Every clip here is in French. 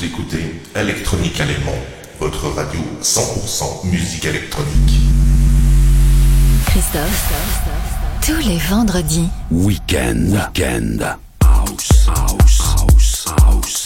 Vous écoutez Electronique Allemand, votre radio 100% musique électronique. Christophe, tous les vendredis. Weekend, weekend, house, house, house, house.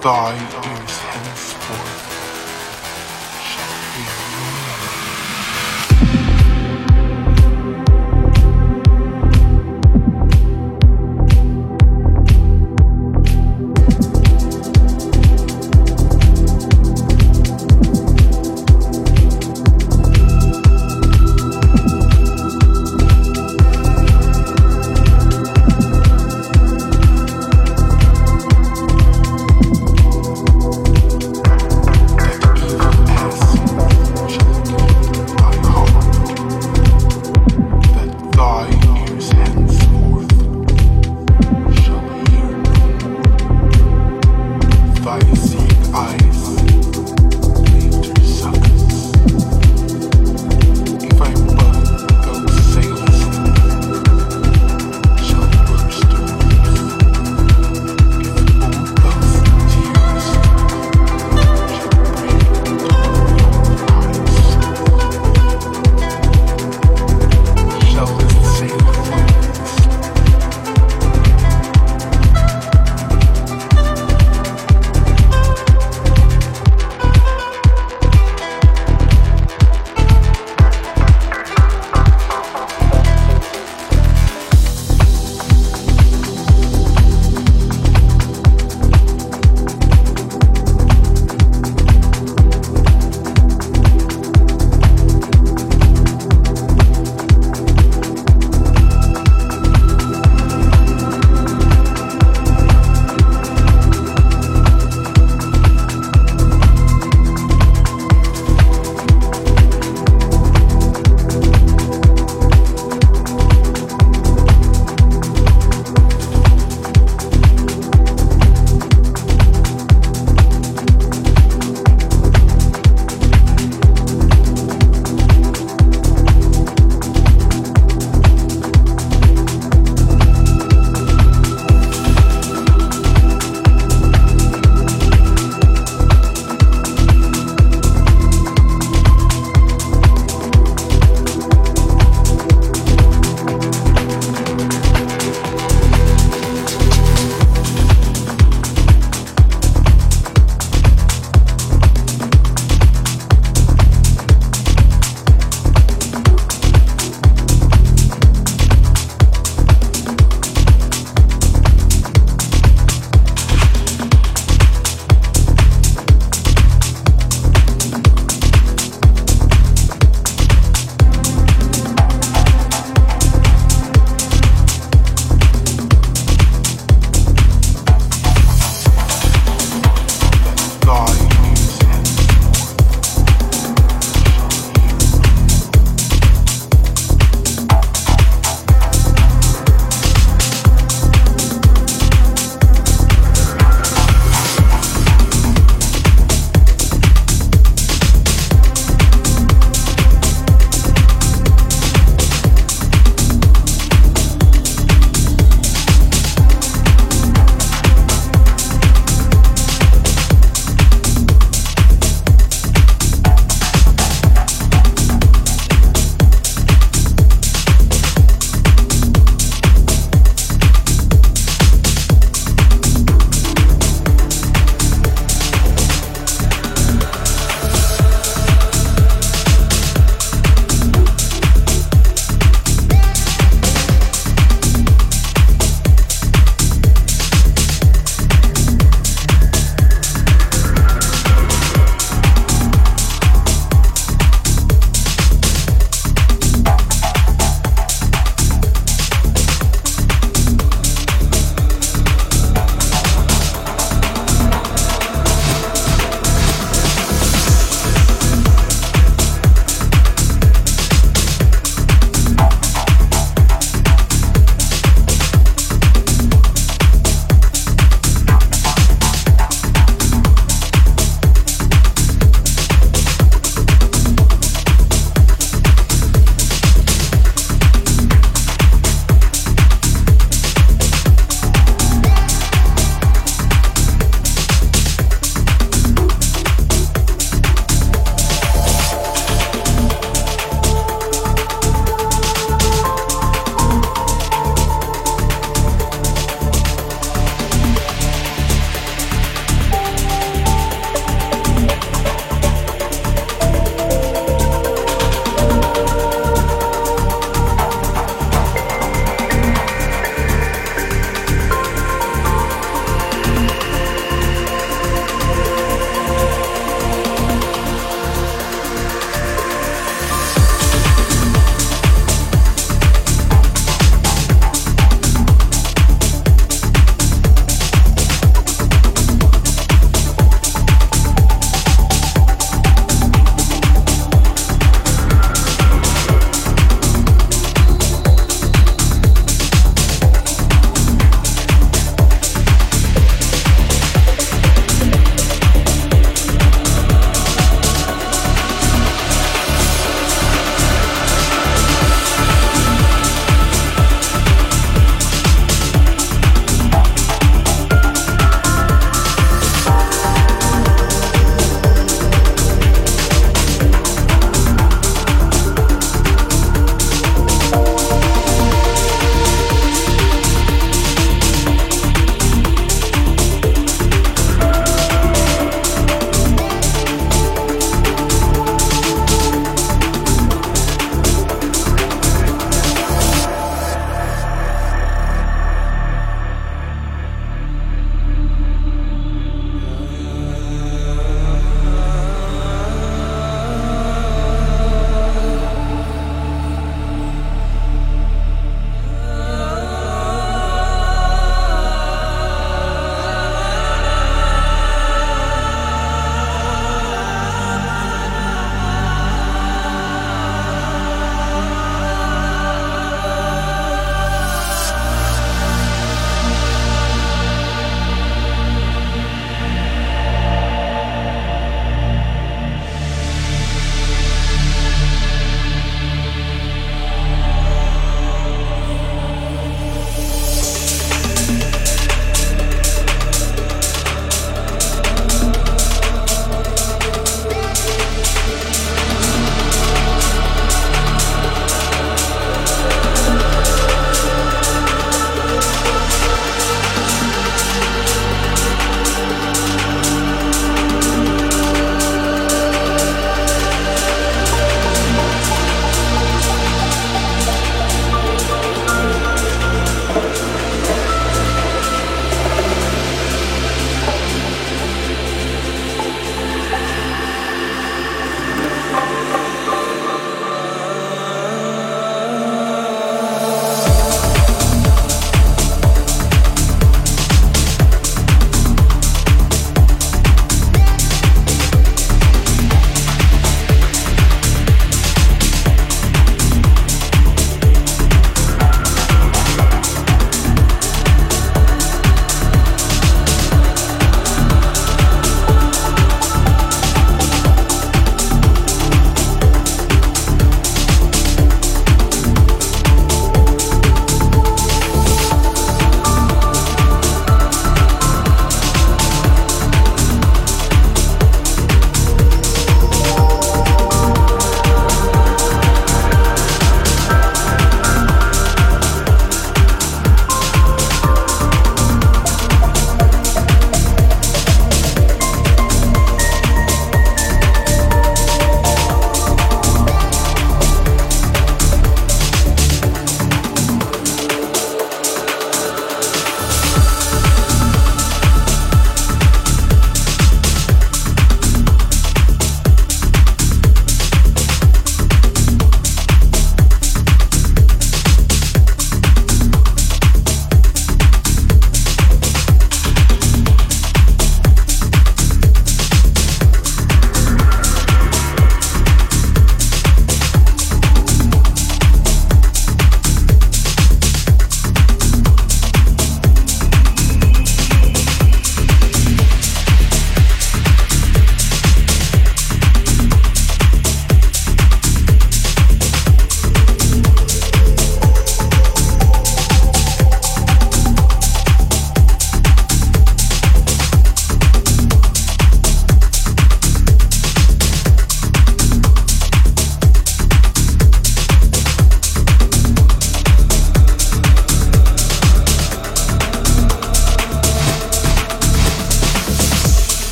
die.